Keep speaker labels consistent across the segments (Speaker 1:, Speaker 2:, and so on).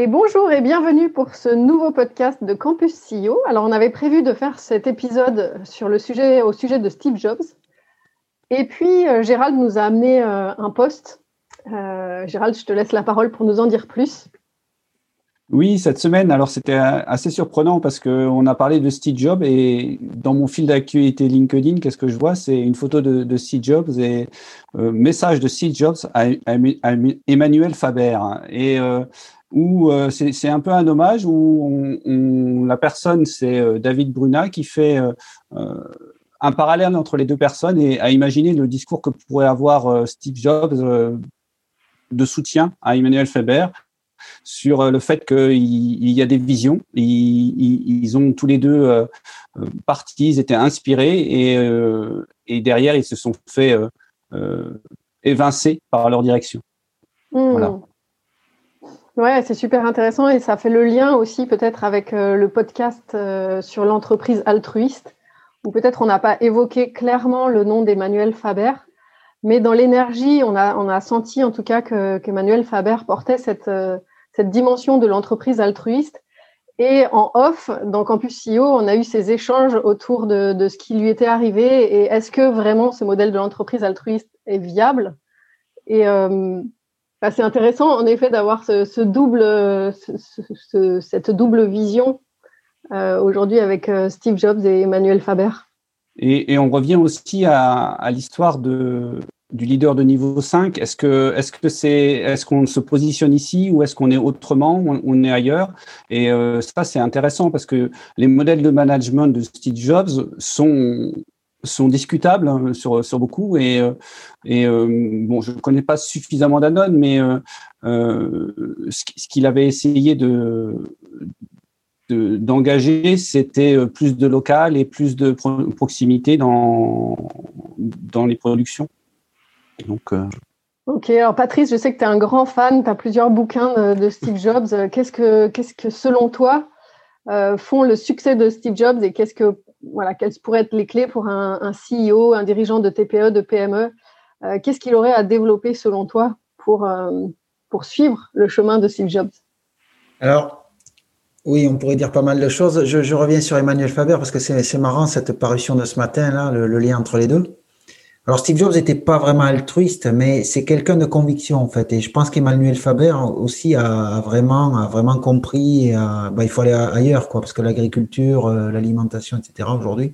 Speaker 1: Et bonjour et bienvenue pour ce nouveau podcast de Campus CEO. Alors, on avait prévu de faire cet épisode sur le sujet, au sujet de Steve Jobs. Et puis, euh, Gérald nous a amené euh, un post. Euh, Gérald, je te laisse la parole pour nous en dire plus.
Speaker 2: Oui, cette semaine, alors c'était assez surprenant parce qu'on a parlé de Steve Jobs et dans mon fil d'actualité LinkedIn, qu'est-ce que je vois? C'est une photo de, Steve Jobs et message de Steve Jobs à, Emmanuel Faber. Et où euh, c'est un peu un hommage où on, la personne, c'est euh, David Bruna qui fait euh, un parallèle entre les deux personnes et à imaginer le discours que pourrait avoir Steve Jobs de soutien à Emmanuel Faber sur le fait qu'il y a des visions. Ils, ont tous les deux partis, ils étaient inspirés et, et, derrière, ils se sont fait évincer par leur direction.
Speaker 1: Mmh. Voilà. Ouais, c'est super intéressant et ça fait le lien aussi peut-être avec euh, le podcast euh, sur l'entreprise altruiste, où peut-être on n'a pas évoqué clairement le nom d'Emmanuel Faber, mais dans l'énergie, on a, on a senti en tout cas qu'Emmanuel Faber portait cette, euh, cette dimension de l'entreprise altruiste. Et en off, dans Campus CEO, on a eu ces échanges autour de, de ce qui lui était arrivé et est-ce que vraiment ce modèle de l'entreprise altruiste est viable? Et, c'est intéressant, en effet, d'avoir cette double vision euh, aujourd'hui avec euh, Steve Jobs et Emmanuel Faber.
Speaker 2: Et, on revient aussi à, l'histoire du leader de niveau 5. Est-ce est-ce qu'on se positionne ici ou est-ce qu'on est autrement, on, on est ailleurs? Et euh, ça c'est intéressant parce que les modèles de management de Steve Jobs sont sont discutables hein, sur, sur beaucoup et, euh, et euh, bon je ne connais pas suffisamment Danone mais euh, ce qu'il avait essayé de d'engager c'était plus de local et plus de proximité dans dans les productions
Speaker 1: donc Ok, alors Patrice, je sais que tu es un grand fan, tu as plusieurs bouquins de, Steve Jobs. Qu'est-ce que, qu'est-ce que, selon toi, font le succès de Steve Jobs et qu'est-ce que voilà, quelles pourraient être les clés pour un, CEO, un dirigeant de TPE, de PME euh, Qu'est-ce qu'il aurait à développer selon toi pour, euh, suivre le chemin de Steve Jobs?
Speaker 3: Alors, oui, on pourrait dire pas mal de choses. Je, reviens sur Emmanuel Faber parce que c'est marrant cette parution de ce matin, là, le lien entre les deux. Alors Steve Jobs n'était pas vraiment altruiste, mais c'est quelqu'un de conviction en fait. Et je pense qu'Emmanuel Faber aussi a, vraiment, compris. bah, il faut aller ailleurs, quoi, parce que l'agriculture, euh, l'alimentation, etc. Aujourd'hui,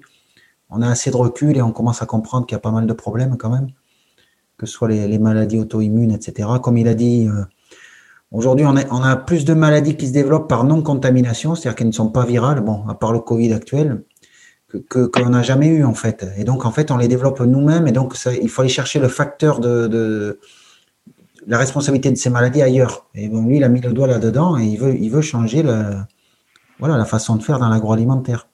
Speaker 3: on a assez de recul et on commence à comprendre qu'il y a pas mal de problèmes quand même, que ce soit les, maladies auto-immunes, etc. Comme il a dit, euh, aujourd'hui on a, on a plus de maladies qui se développent par non-contamination, c'est-à-dire qu'elles ne sont pas virales, bon, à part le Covid actuel que qu'on n'a jamais eu en fait. Et donc en fait, on les développe nous-mêmes et donc il faut aller chercher le facteur de, la responsabilité de ces maladies ailleurs. Et bon, lui, il a mis le doigt là-dedans et il veut, il veut changer le, voilà, la façon de faire dans l'agroalimentaire.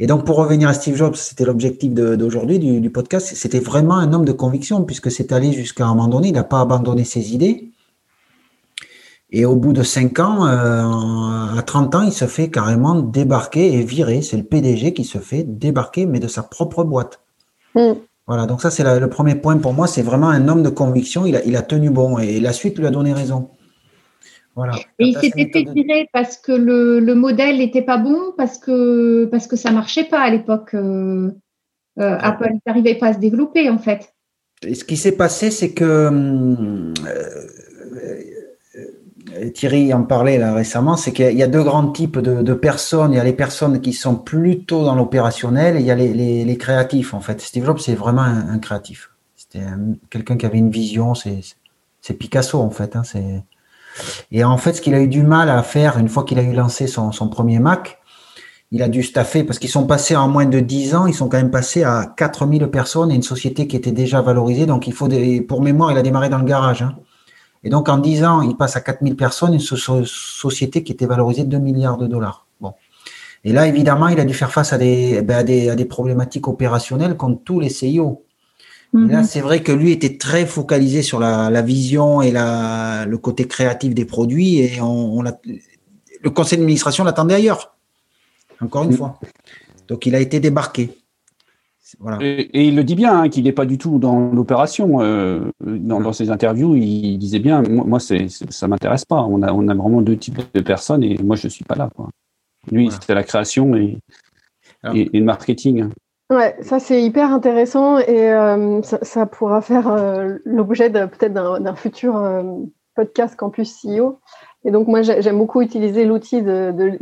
Speaker 3: Et donc, pour revenir à Steve Jobs, c'était l'objectif d'aujourd'hui du, du, podcast. C'était vraiment un homme de conviction, puisque c'est allé jusqu'à un moment donné. Il n'a pas abandonné ses idées. Et au bout de 5 ans, euh, à 30 ans, il se fait carrément débarquer et virer. C'est le PDG qui se fait débarquer, mais de sa propre boîte. Mm. Voilà, donc ça c'est le premier point pour moi. C'est vraiment un homme de conviction. Il a, il a tenu bon et la suite lui a donné raison.
Speaker 4: Voilà. Et il s'était fait virer parce que le, le modèle n'était pas bon, parce que, parce que ça ne marchait pas à l'époque. Euh, euh, Apple n'arrivait pas à se développer en fait.
Speaker 3: Et ce qui s'est passé, c'est que hum, Thierry en parlait récemment, c'est qu'il y a deux grands types de, personnes. Il y a les personnes qui sont plutôt dans l'opérationnel et il y a les, créatifs en fait. Steve Jobs c'est vraiment un, créatif. C'était quelqu'un qui avait une vision. C'est Picasso en fait. Hein, et en fait, ce qu'il a eu du mal à faire une fois qu'il a eu lancé son, premier Mac, il a dû staffer parce qu'ils sont passés en moins de 10 ans, ils sont quand même passés à 4000 personnes et une société qui était déjà valorisée. Donc il faut pour mémoire, il a démarré dans le garage. Hein. Et donc, en 10 ans, il passe à 4000 personnes, une société qui était valorisée 2 milliards de dollars. Bon. Et là, évidemment, il a dû faire face à des, ben, à des, à des problématiques opérationnelles comme tous les CIO. Là, mhm. c'est vrai que lui était très focalisé sur la, la vision et la, le côté créatif des produits et on, on le conseil d'administration l'attendait ailleurs. Encore une mm. fois. Donc, il a été débarqué.
Speaker 2: Et, il le dit bien, hein, qu'il n'est pas du tout dans l'opération. Euh, dans, ses interviews, il disait bien, moi, c'est, ça m'intéresse pas. On a, on a vraiment deux types de personnes et moi, je suis pas là. Quoi. Lui, c'était la création et, et, le marketing.
Speaker 1: Ouais, ça c'est hyper intéressant et euh, ça, pourra faire euh, l'objet peut-être d'un, futur podcast Campus CEO. Et donc moi j'aime beaucoup utiliser l'outil de, de,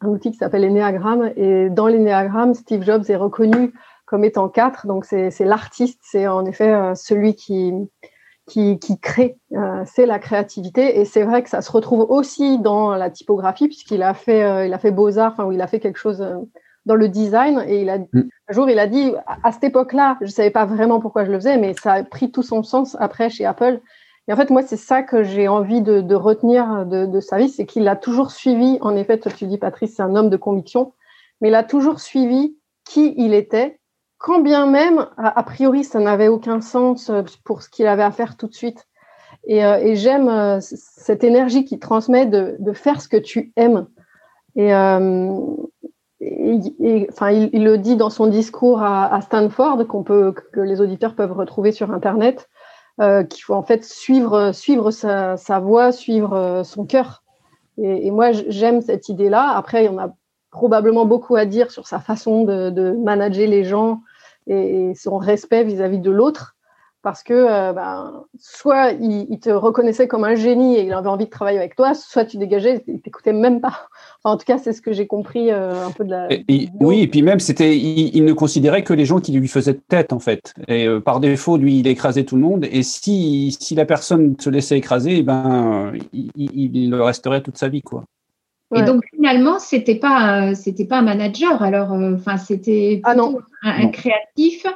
Speaker 1: un outil qui s'appelle l'énéagramme et dans l'énéagramme Steve Jobs est reconnu comme étant quatre. Donc c'est l'artiste, c'est en effet euh, celui qui, qui, qui crée, euh, c'est la créativité. Et c'est vrai que ça se retrouve aussi dans la typographie, puisqu'il a fait, euh, il a fait Beaux-Arts, enfin, où il a fait quelque chose dans le design. Et il a, mm. un jour, il a dit, à, cette époque-là, je ne savais pas vraiment pourquoi je le faisais, mais ça a pris tout son sens après chez Apple. Et en fait, moi, c'est ça que j'ai envie de, de retenir de, de, sa vie, c'est qu'il a toujours suivi, en effet, tu dis, Patrice, c'est un homme de conviction, mais il a toujours suivi qui il était quand bien même, a, priori, ça n'avait aucun sens euh, pour ce qu'il avait à faire tout de suite. Et, euh, j'aime euh, cette énergie qui transmet de, faire ce que tu aimes. Et, enfin, il, le dit dans son discours à, Stanford, qu'on peut, que les auditeurs peuvent retrouver sur Internet, qu'il faut en fait suivre, suivre sa, voie, suivre son cœur. Et, moi, j'aime cette idée-là. Après, il y en a probablement beaucoup à dire sur sa façon de, manager les gens et, son respect vis-à-vis de l'autre. Parce que euh, ben, soit il, te reconnaissait comme un génie et il avait envie de travailler avec toi, soit tu dégageais et t'écoutais même pas. en tout cas, c'est ce que j'ai compris euh, un peu de la.
Speaker 2: oui, et puis même, c'était, il, ne considérait que les gens qui lui faisaient tête, en fait. Et euh, par défaut, lui, il écrasait tout le monde. Et si, si la personne se laissait écraser, eh ben, il, il, le resterait toute sa vie, quoi.
Speaker 4: Et donc finalement, c'était pas c'était pas un manager. Alors, euh, enfin, c'était
Speaker 1: ah
Speaker 4: un, créatif.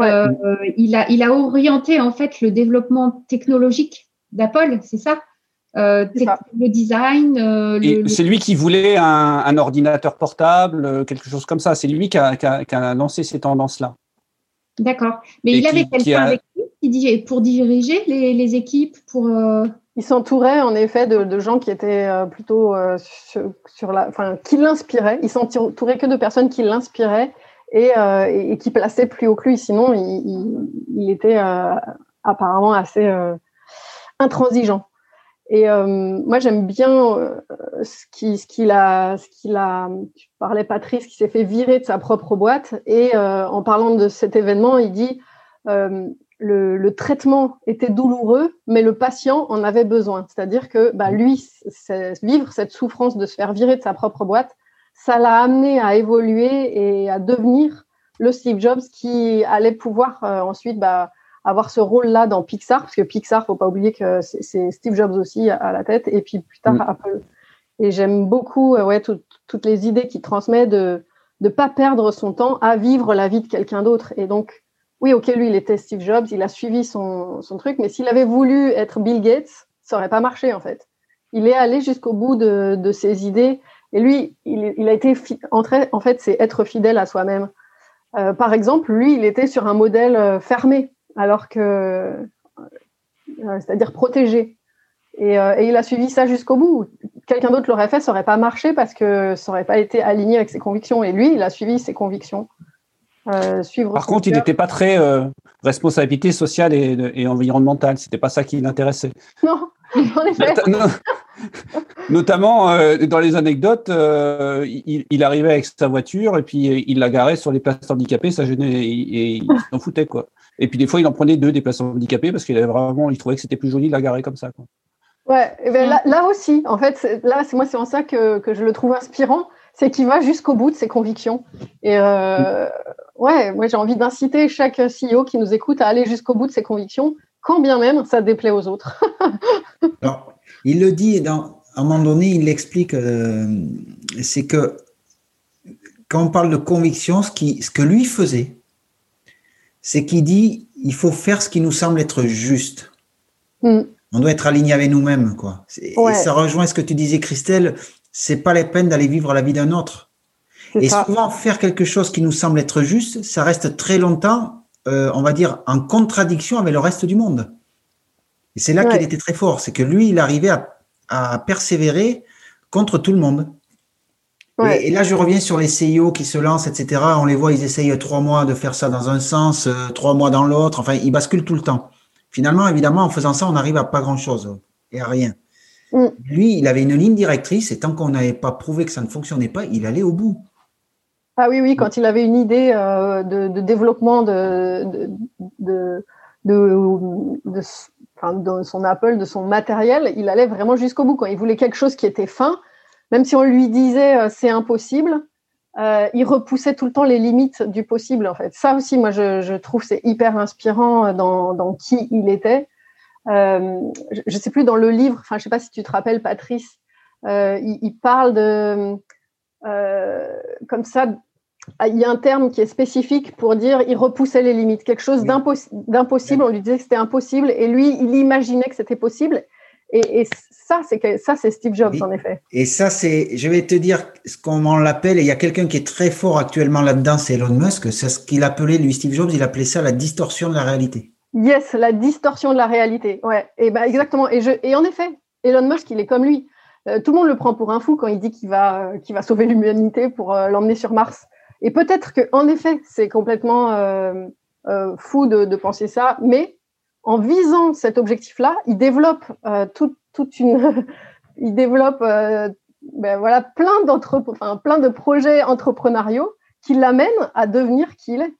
Speaker 4: Euh, il a il a orienté en fait le développement technologique d'Apple, c'est ça, euh, le design.
Speaker 2: c'est lui qui voulait un, ordinateur portable, quelque chose comme ça. C'est lui qui a, qui, a, lancé ces tendances-là.
Speaker 4: D'accord. Mais il avait quelqu'un avec lui pour diriger les, les équipes, pour.
Speaker 1: Il s'entourait en effet de, gens qui étaient euh, plutôt euh, sur, la, enfin, qui l'inspiraient. Il s'entourait que de personnes qui l'inspiraient et, euh, qui plaçaient plus haut que lui. Sinon, il, était apparemment assez intransigeant. Et moi, j'aime bien ce qu'il a, ce qu'il a. Tu parlais Patrice qui s'est fait virer de sa propre boîte et en parlant de cet événement, il dit le, traitement était douloureux, mais le patient en avait besoin. C'est-à-dire que bah, lui, vivre cette souffrance de se faire virer de sa propre boîte, ça l'a amené à évoluer et à devenir le Steve Jobs qui allait pouvoir euh, ensuite bah, avoir ce rôle-là dans Pixar, parce que Pixar, faut pas oublier que c'est Steve Jobs aussi à la tête, et puis plus tard mm. Apple. Et j'aime beaucoup euh, ouais, toutes les idées qu'il transmet de ne pas perdre son temps à vivre la vie de quelqu'un d'autre. Et donc, oui, ok, lui, il était Steve Jobs, il a suivi son, truc, mais s'il avait voulu être Bill Gates, ça n'aurait pas marché en fait. Il est allé jusqu'au bout de, ses idées, et lui, il, a été entré, en fait, c'est être fidèle à soi-même. Euh, par exemple, lui, il était sur un modèle euh, fermé, alors que, euh, c'est-à-dire protégé. Et, et, il a suivi ça jusqu'au bout. Quelqu'un d'autre l'aurait fait, ça n'aurait pas marché parce que ça n'aurait pas été aligné avec ses convictions. Et lui, il a suivi ses convictions.
Speaker 2: Euh, Par contre, il n'était pas très euh, responsabilité sociale et, et environnementale. C'était pas ça qui l'intéressait.
Speaker 1: Non, en effet.
Speaker 2: notamment euh, dans les anecdotes, il, arrivait avec sa voiture et puis il la garait sur les places handicapées. Ça gênait et, il s'en foutait quoi. Et puis des fois, il en prenait deux des places handicapées parce qu'il avait vraiment, il trouvait que c'était plus joli de la garer comme ça. Quoi.
Speaker 1: Ouais, ben là, aussi, en fait, là, c'est moi, c'est en ça que, que je le trouve inspirant c'est qu'il va jusqu'au bout de ses convictions. Et euh, ouais, moi j'ai envie d'inciter chaque CEO qui nous écoute à aller jusqu'au bout de ses convictions, quand bien même ça déplaît aux autres.
Speaker 3: Alors, il le dit, dans, à un moment donné, il l'explique, euh, c'est que quand on parle de conviction, ce, qui, ce que lui faisait, c'est qu'il dit il faut faire ce qui nous semble être juste. Mm. On doit être aligné avec nous-mêmes, quoi. Et ça rejoint ce que tu disais, Christelle c'est pas la peine d'aller vivre la vie d'un autre. Et souvent, faire quelque chose qui nous semble être juste, ça reste très longtemps, euh, on va dire, en contradiction avec le reste du monde. Et c'est là qu'il était très fort, c'est que lui, il arrivait à, persévérer contre tout le monde. Et, là, je reviens sur les CIO qui se lancent, etc. On les voit, ils essayent trois mois de faire ça dans un sens, euh, trois mois dans l'autre. Enfin, ils basculent tout le temps. Finalement, évidemment, en faisant ça, on n'arrive à pas grand-chose et à rien. Mm. Lui, il avait une ligne directrice et tant qu'on n'avait pas prouvé que ça ne fonctionnait pas, il allait au bout.
Speaker 1: Ah oui, oui, quand il avait une idée euh, de, développement de, de, de, son Apple, de son matériel, il allait vraiment jusqu'au bout. Quand il voulait quelque chose qui était fin, même si on lui disait euh, c'est impossible, euh, il repoussait tout le temps les limites du possible. En fait, ça aussi, moi, je, trouve c'est hyper inspirant dans, qui il était. je ne sais plus dans le livre, enfin, je sais pas si tu te rappelles, Patrice, il, il, parle de comme ça, il y a un terme qui est spécifique pour dire il repoussait les limites, quelque chose d'impossible. On lui disait que c'était impossible et lui, il imaginait que c'était possible. Et, ça, c'est ça, c'est Steve Jobs en effet.
Speaker 3: Et ça, c'est, je vais te dire ce qu'on l'appelle. Et il y a quelqu'un qui est très fort actuellement là-dedans, c'est Elon Musk. C'est ce qu'il appelait lui, Steve Jobs. Il appelait ça la distorsion de la réalité.
Speaker 1: Yes, la distorsion de la réalité. Ouais. Et ben exactement. Et je, et en effet, Elon Musk, il est comme lui. Euh, tout le monde le prend pour un fou quand il dit qu'il va, euh, sauver l'humanité pour euh, l'emmener sur Mars. Et peut-être que, en effet, c'est complètement fou de, penser ça, mais en visant cet objectif-là, il développe une, il développe ben voilà plein de projets entrepreneuriaux qui l'amènent à devenir qui il est.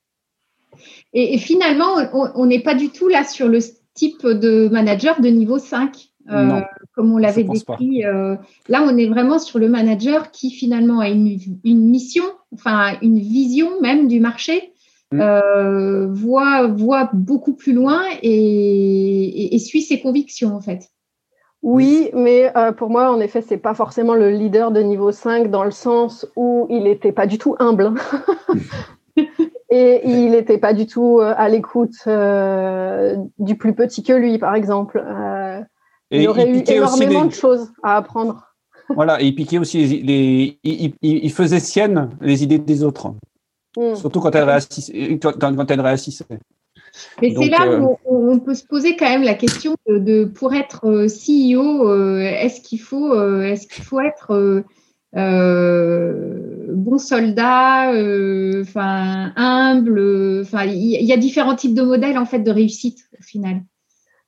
Speaker 4: Et, finalement, on n'est pas du tout là sur le type de manager de niveau 5. Euh, comme on l'avait décrit. Euh, là, on est vraiment sur le manager qui finalement a une, mission, enfin une vision même du marché, mm. euh, voit, voit beaucoup plus loin et, suit ses convictions en fait.
Speaker 1: Oui, mais pour moi, en effet, c'est pas forcément le leader de niveau 5 dans le sens où il n'était pas du tout humble. Et il n'était pas du tout à l'écoute du plus petit que lui, par exemple il y aurait eu énormément de choses à apprendre.
Speaker 2: Voilà, et il piquait aussi les, il, faisait sienne les idées des autres, hmm. surtout quand elle réassistait. Quand elle réassissait.
Speaker 4: Mais c'est là où euh, on peut se poser quand même la question de, pour être euh, CEO, euh, est-ce qu'il faut, est-ce qu'il faut être bon soldat, enfin humble, enfin il y, a différents types de modèles en fait de réussite au final.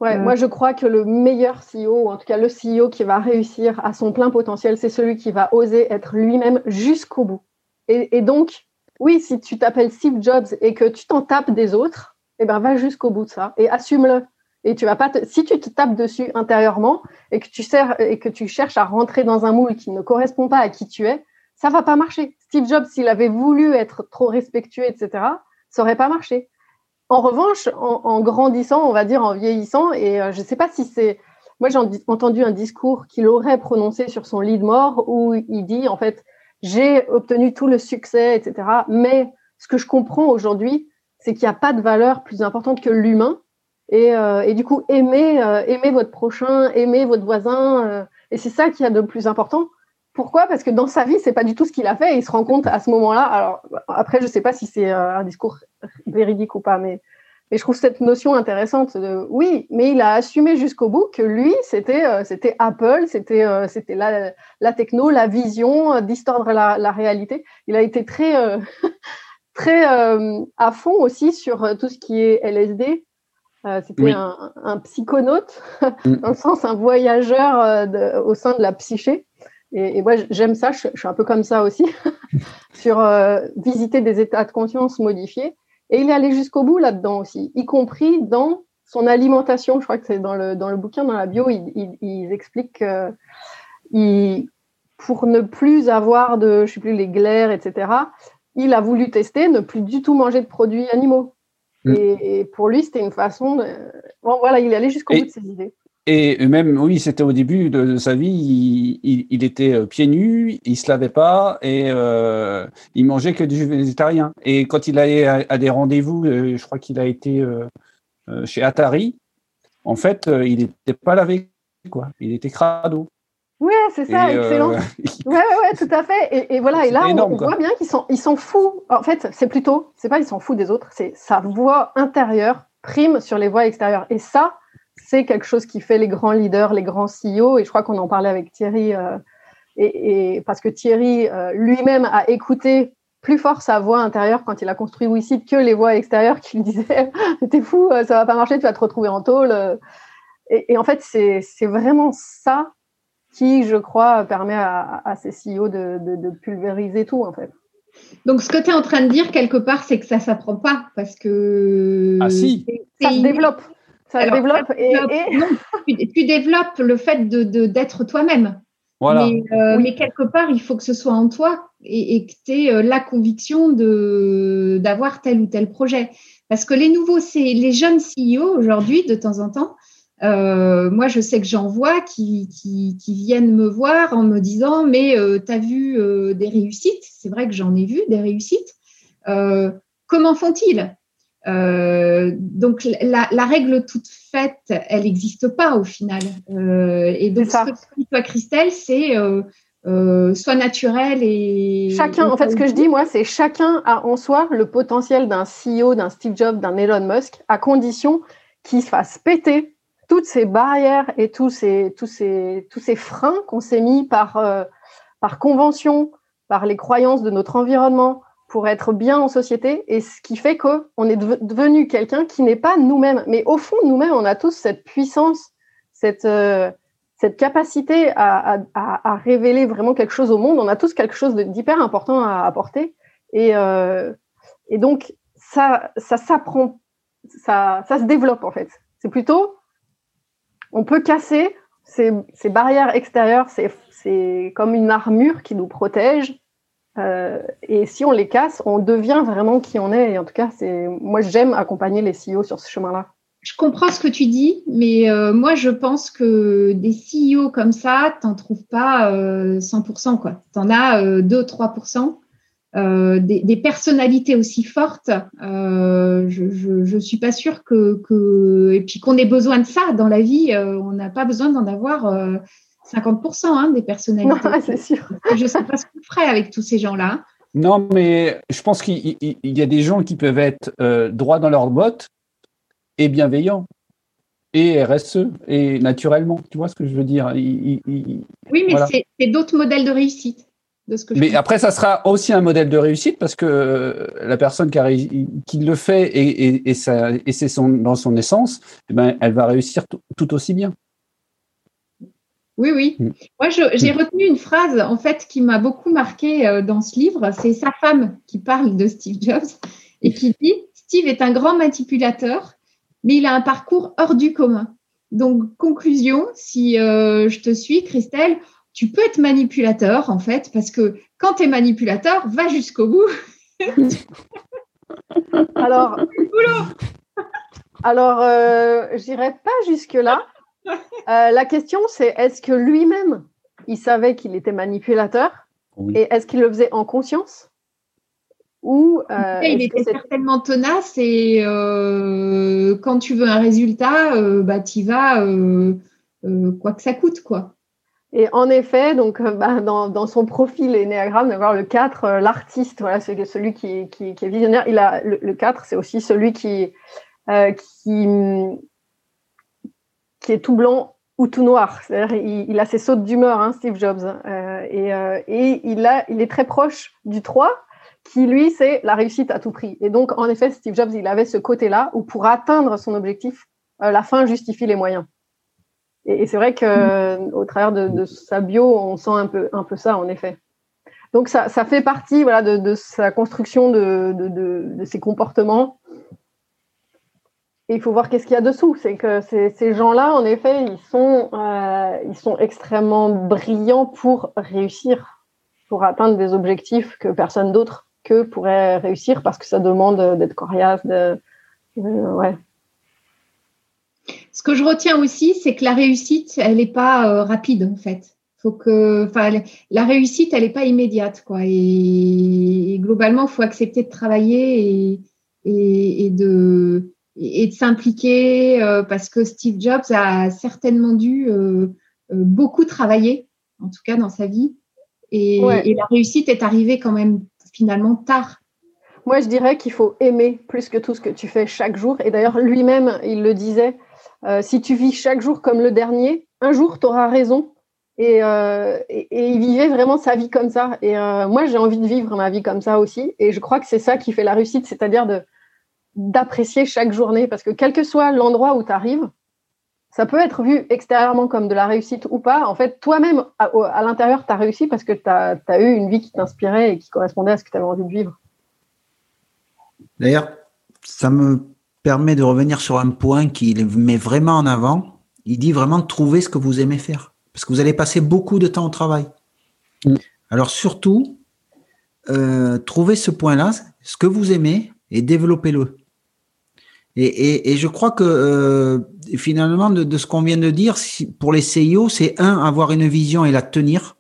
Speaker 1: Ouais, moi je crois que le meilleur CEO, ou en tout cas le CEO qui va réussir à son plein potentiel, c'est celui qui va oser être lui-même jusqu'au bout. Et, donc, oui, si tu t'appelles Steve Jobs et que tu t'en tapes des autres, eh ben va jusqu'au bout de ça et assume-le. Et tu vas pas si tu te tapes dessus intérieurement et que tu sers, et que tu cherches à rentrer dans un moule qui ne correspond pas à qui tu es, ça va pas marcher. Steve Jobs, s'il avait voulu être trop respectueux, etc., ça aurait pas marché. En revanche, en, grandissant, on va dire en vieillissant, et euh, je ne sais pas si c'est. Moi, j'ai entendu un discours qu'il aurait prononcé sur son lit de mort où il dit en fait, j'ai obtenu tout le succès, etc. Mais ce que je comprends aujourd'hui, c'est qu'il n'y a pas de valeur plus importante que l'humain. Et, euh, du coup, aimer, euh, aimer votre prochain, aimer votre voisin, et c'est ça qui y a de plus important. Pourquoi? Parce que dans sa vie, c'est pas du tout ce qu'il a fait. Et il se rend compte à ce moment-là. Alors après, je sais pas si c'est euh, un discours véridique ou pas, mais, mais je trouve cette notion intéressante. De, oui, mais il a assumé jusqu'au bout que lui, c'était euh, c'était Apple, c'était euh, c'était la, la, techno, la vision distordre la, la, réalité. Il a été très très à fond aussi sur tout ce qui est LSD. c'était un, un, psychonaute, mm. dans le sens un voyageur au sein de la psyché. Et, moi, j'aime ça, je, suis un peu comme ça aussi, sur euh, visiter des états de conscience modifiés. Et il est allé jusqu'au bout là-dedans aussi, y compris dans son alimentation. Je crois que c'est dans le, dans le bouquin, dans la bio, il, il, explique que pour ne plus avoir de, je sais plus, les glaires, etc., il a voulu tester ne plus du tout manger de produits animaux. Mm. Et, pour lui, c'était une façon de... Bon, voilà, il est allé jusqu'au bout de ses idées.
Speaker 2: Et même, oui, c'était au début de, sa vie, il, était euh, pieds nus, il se lavait pas et euh, il mangeait que du végétarien. Et quand il allait à, des rendez-vous, euh, je crois qu'il a été euh, chez Atari, en fait, il n'était pas lavé, quoi. Il était crado.
Speaker 1: Ouais, c'est ça, excellent. Euh, ouais, ouais, tout à fait. Et, voilà, et là, on, voit bien qu'ils sont, ils s'en foutent. En fait, c'est plutôt, c'est pas ils s'en foutent des autres, c'est sa voix intérieure prime sur les voix extérieures. Et ça, c'est quelque chose qui fait les grands leaders, les grands CEO. Et je crois qu'on en parlait avec Thierry, euh, et, parce que Thierry euh, lui-même a écouté plus fort sa voix intérieure quand il a construit WeSeed que les voix extérieures qui lui disaient T'es fou, ça va pas marcher, tu vas te retrouver en tôle. Et, en fait, c'est vraiment ça qui, je crois, permet à, ces CEO de, pulvériser tout, en fait.
Speaker 4: Donc, ce que tu es en train de dire, quelque part, c'est que ça ne s'apprend pas, parce que...
Speaker 2: Ah si
Speaker 1: Ça se développe. Ça développe. Et,
Speaker 4: tu, développes le fait d'être toi-même.
Speaker 2: Voilà.
Speaker 4: Euh, mais, quelque part, il faut que ce soit en toi et, que tu aies euh, la conviction d'avoir tel ou tel projet. Parce que les nouveaux, c'est les jeunes CEO aujourd'hui, de temps en temps, euh, moi, je sais que j'en vois qui, viennent me voir en me disant Mais euh, tu as vu euh, des réussites? C'est vrai que j'en ai vu des réussites. comment font-ils? Donc, la, règle toute faite, elle n'existe pas au final. et donc, ce que dit toi, Christelle, c'est soit naturel et.
Speaker 1: Chacun, en fait, ce que je dis, moi, c'est chacun a en soi le potentiel d'un CEO, d'un Steve Jobs, d'un Elon Musk, à condition qu'il se fasse péter toutes ces barrières et tous ces, tous ces, tous ces freins qu'on s'est mis par, euh, par convention, par les croyances de notre environnement pour être bien en société, et ce qui fait qu'on est devenu quelqu'un qui n'est pas nous-mêmes. Mais au fond, nous-mêmes, on a tous cette puissance, cette, euh, cette capacité à, à, révéler vraiment quelque chose au monde. On a tous quelque chose d'hyper important à apporter. Et, euh, et donc, ça, ça s'apprend, ça, ça se développe en fait. C'est plutôt on peut casser ces, barrières extérieures, c'est comme une armure qui nous protège. Euh, et si on les casse, on devient vraiment qui on est. Et en tout cas, c'est moi j'aime accompagner les CEO sur ce chemin-là.
Speaker 4: Je comprends ce que tu dis, mais euh, moi je pense que des CEO comme ça, tu n'en trouves pas 100%. Euh, tu en as 2-3%. Euh, des, personnalités aussi fortes, euh, je ne suis pas sûre que, et puis qu'on ait besoin de ça dans la vie. Euh, on n'a pas besoin d'en avoir 50% hein, des personnalités.
Speaker 1: c'est sûr.
Speaker 4: je ne sais pas ce qu'on ferait avec tous ces gens-là.
Speaker 2: Non, mais je pense qu'il y a des gens qui peuvent être droits dans leurs bottes et bienveillants et RSE et naturellement. Tu vois ce que je veux dire?
Speaker 4: Oui, mais c'est d'autres modèles de réussite.
Speaker 2: Mais après, ça sera aussi un modèle de réussite parce que euh, la personne qui, qui le fait et, et, ça, et c'est son, dans son essence, eh ben, elle va réussir tout aussi bien.
Speaker 4: Oui, oui. Mm. Moi, j'ai mm. retenu une phrase en fait qui m'a beaucoup marqué euh, dans ce livre. C'est sa femme qui parle de Steve Jobs et qui dit Steve est un grand manipulateur, mais il a un parcours hors du commun. Donc, conclusion, si euh, je te suis, Christelle, tu peux être manipulateur, en fait, parce que quand tu es manipulateur, va jusqu'au bout.
Speaker 1: alors, alors euh, je n'irai pas jusque-là. Euh, la question, c'est est-ce que lui-même, il savait qu'il était manipulateur Et est-ce qu'il le faisait en conscience
Speaker 4: ou, euh, il était certainement tenace et quand tu veux un résultat, bah, tu vas quoi que ça coûte. quoi.
Speaker 1: Et en effet, donc, euh, bah, dans, son profil Enneagram, d'avoir le 4, euh, l'artiste, voilà, c'est celui qui, qui, est visionnaire. Il a, le, 4, c'est aussi celui qui, euh, qui, qui est tout blanc ou tout noir. Il, a ses sautes d'humeur, hein, Steve Jobs. et, et il, a, il est très proche du 3, qui lui, c'est la réussite à tout prix. Et donc, en effet, Steve Jobs, il avait ce côté-là où pour atteindre son objectif, la fin justifie les moyens. Et, c'est vrai qu'au travers de, sa bio, on sent un peu, ça, en effet. Donc, ça, fait partie de, sa construction de, ses comportements. Il faut voir qu'est-ce qu'il y a dessous. C'est que ces, gens-là, en effet, ils sont, euh, ils sont extrêmement brillants pour réussir, pour atteindre des objectifs que personne d'autre que pourrait réussir parce que ça demande d'être coriace, de, ouais,
Speaker 4: ce que je retiens aussi, c'est que la réussite, elle n'est pas euh, rapide en fait. Faut que, la réussite, elle n'est pas immédiate, quoi. Et, globalement, il faut accepter de travailler et, de et de s'impliquer euh, parce que Steve Jobs a certainement dû euh, beaucoup travailler en tout cas dans sa vie. Et, la réussite est arrivée quand même finalement tard.
Speaker 1: Moi, je dirais qu'il faut aimer plus que tout ce que tu fais chaque jour. Et d'ailleurs, lui-même, il le disait, euh, si tu vis chaque jour comme le dernier, un jour, tu auras raison. Euh, et, il vivait vraiment sa vie comme ça. Et euh, moi, j'ai envie de vivre ma vie comme ça aussi. Et je crois que c'est ça qui fait la réussite, c'est-à-dire de d'apprécier chaque journée. Parce que quel que soit l'endroit où tu arrives, ça peut être vu extérieurement comme de la réussite ou pas. En fait, toi-même, à, l'intérieur, tu as réussi parce que tu as, eu une vie qui t'inspirait et qui correspondait à ce que tu avais envie de vivre.
Speaker 3: D'ailleurs, ça me permet de revenir sur un point qu'il met vraiment en avant. Il dit vraiment de trouver ce que vous aimez faire. Parce que vous allez passer beaucoup de temps au travail. Mm. Alors surtout, euh, trouvez ce point-là, ce que vous aimez, et développez-le. Et, je crois que euh, finalement, de, ce qu'on vient de dire, pour les CIO, c'est un, avoir une vision et la tenir.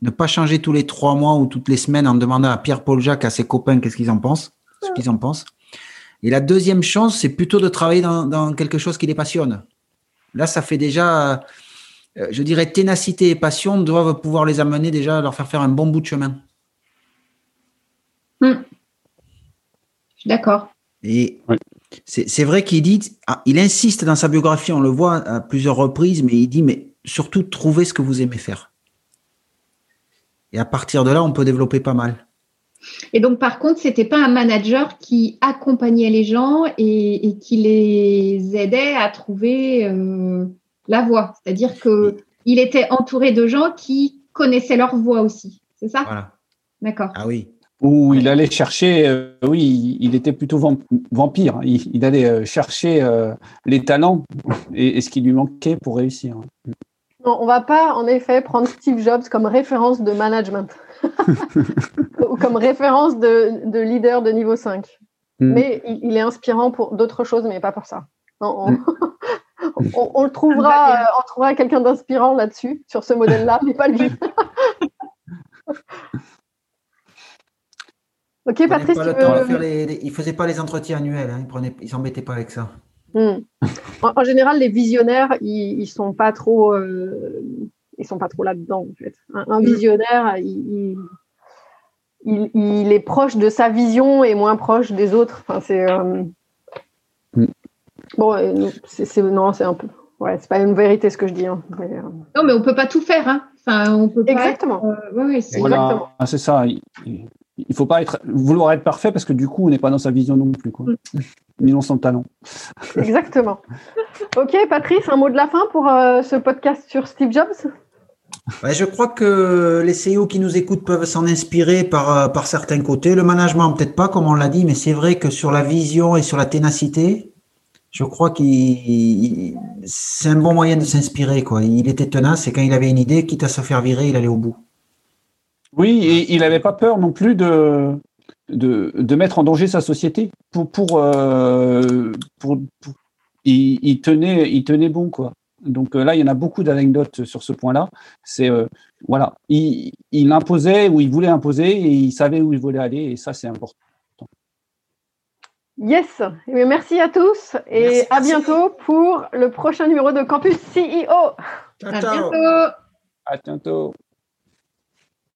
Speaker 3: Ne pas changer tous les trois mois ou toutes les semaines en demandant à Pierre-Paul Jacques, à ses copains, qu'est-ce qu'ils en pensent, ce qu'ils en pensent. Et la deuxième chance, c'est plutôt de travailler dans, quelque chose qui les passionne. Là, ça fait déjà, euh, je dirais, ténacité et passion doivent pouvoir les amener déjà à leur faire faire un bon bout de chemin.
Speaker 4: Hmm. Je suis d'accord.
Speaker 3: Et c'est vrai qu'il dit, ah, il insiste dans sa biographie, on le voit à plusieurs reprises, mais il dit, mais surtout trouvez ce que vous aimez faire. Et à partir de là, on peut développer pas mal.
Speaker 4: Et donc, par contre, c'était pas un manager qui accompagnait les gens et, qui les aidait à trouver euh, la voie. C'est-à-dire qu'il était entouré de gens qui connaissaient leur voie aussi. C'est ça?
Speaker 3: Voilà.
Speaker 4: D'accord.
Speaker 3: Ah oui.
Speaker 2: Où il allait chercher, euh, oui, il était plutôt vampire. Hein. Il, allait euh, chercher euh, les talents et, ce qui lui manquait pour réussir.
Speaker 1: Non, on va pas, en effet, prendre Steve Jobs comme référence de management ou comme référence de, leader de niveau 5. Hmm. Mais il, est inspirant pour d'autres choses, mais pas pour ça. Hmm. on, le trouvera, on trouvera quelqu'un d'inspirant là-dessus, sur ce modèle-là, mais pas lui. Ok, Patrice.
Speaker 3: il ne faisait pas les entretiens annuels, hein. il ne s'embêtait pas avec ça.
Speaker 1: Hmm. En, général, les visionnaires, ils, ne sont pas trop, euh, ils sont pas trop là-dedans. En fait. un, visionnaire, il, est proche de sa vision et moins proche des autres. Enfin, c'est euh, hmm. bon, c'est non, c'est un peu. Ouais, c'est pas une vérité ce que je dis. Hein,
Speaker 4: euh, non, mais on peut pas tout faire. Hein. Enfin, on peut
Speaker 1: exactement.
Speaker 2: c'est exactement. C'est ça il faut pas être, vouloir être parfait parce que du coup, on n'est pas dans sa vision non plus, quoi. Mm. ni dans son talent.
Speaker 1: Exactement. ok, Patrice, un mot de la fin pour euh, ce podcast sur Steve Jobs?
Speaker 3: Je crois que les CEO qui nous écoutent peuvent s'en inspirer par, euh, par certains côtés. Le management, peut-être pas, comme on l'a dit, mais c'est vrai que sur la vision et sur la ténacité, je crois que c'est un bon moyen de s'inspirer. Quoi. Il était tenace et quand il avait une idée, quitte à se faire virer, il allait au bout.
Speaker 2: Oui, et il n'avait pas peur non plus de, de, mettre en danger sa société. Pour, pour, euh, pour, il, tenait, il tenait bon, quoi. Donc euh, là, il y en a beaucoup d'anecdotes sur ce point-là. C'est euh, voilà, il, il, imposait ou il voulait imposer et il savait où il voulait aller et ça, c'est important.
Speaker 1: Yes, eh merci à tous et à bientôt pour le prochain numéro de Campus CEO.
Speaker 3: À bientôt.
Speaker 2: À bientôt.